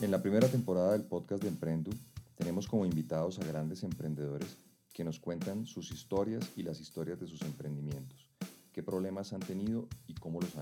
En la primera temporada del podcast de Emprendu tenemos como invitados a grandes emprendedores que nos cuentan sus historias y las historias de sus emprendimientos, qué problemas han tenido y cómo los han.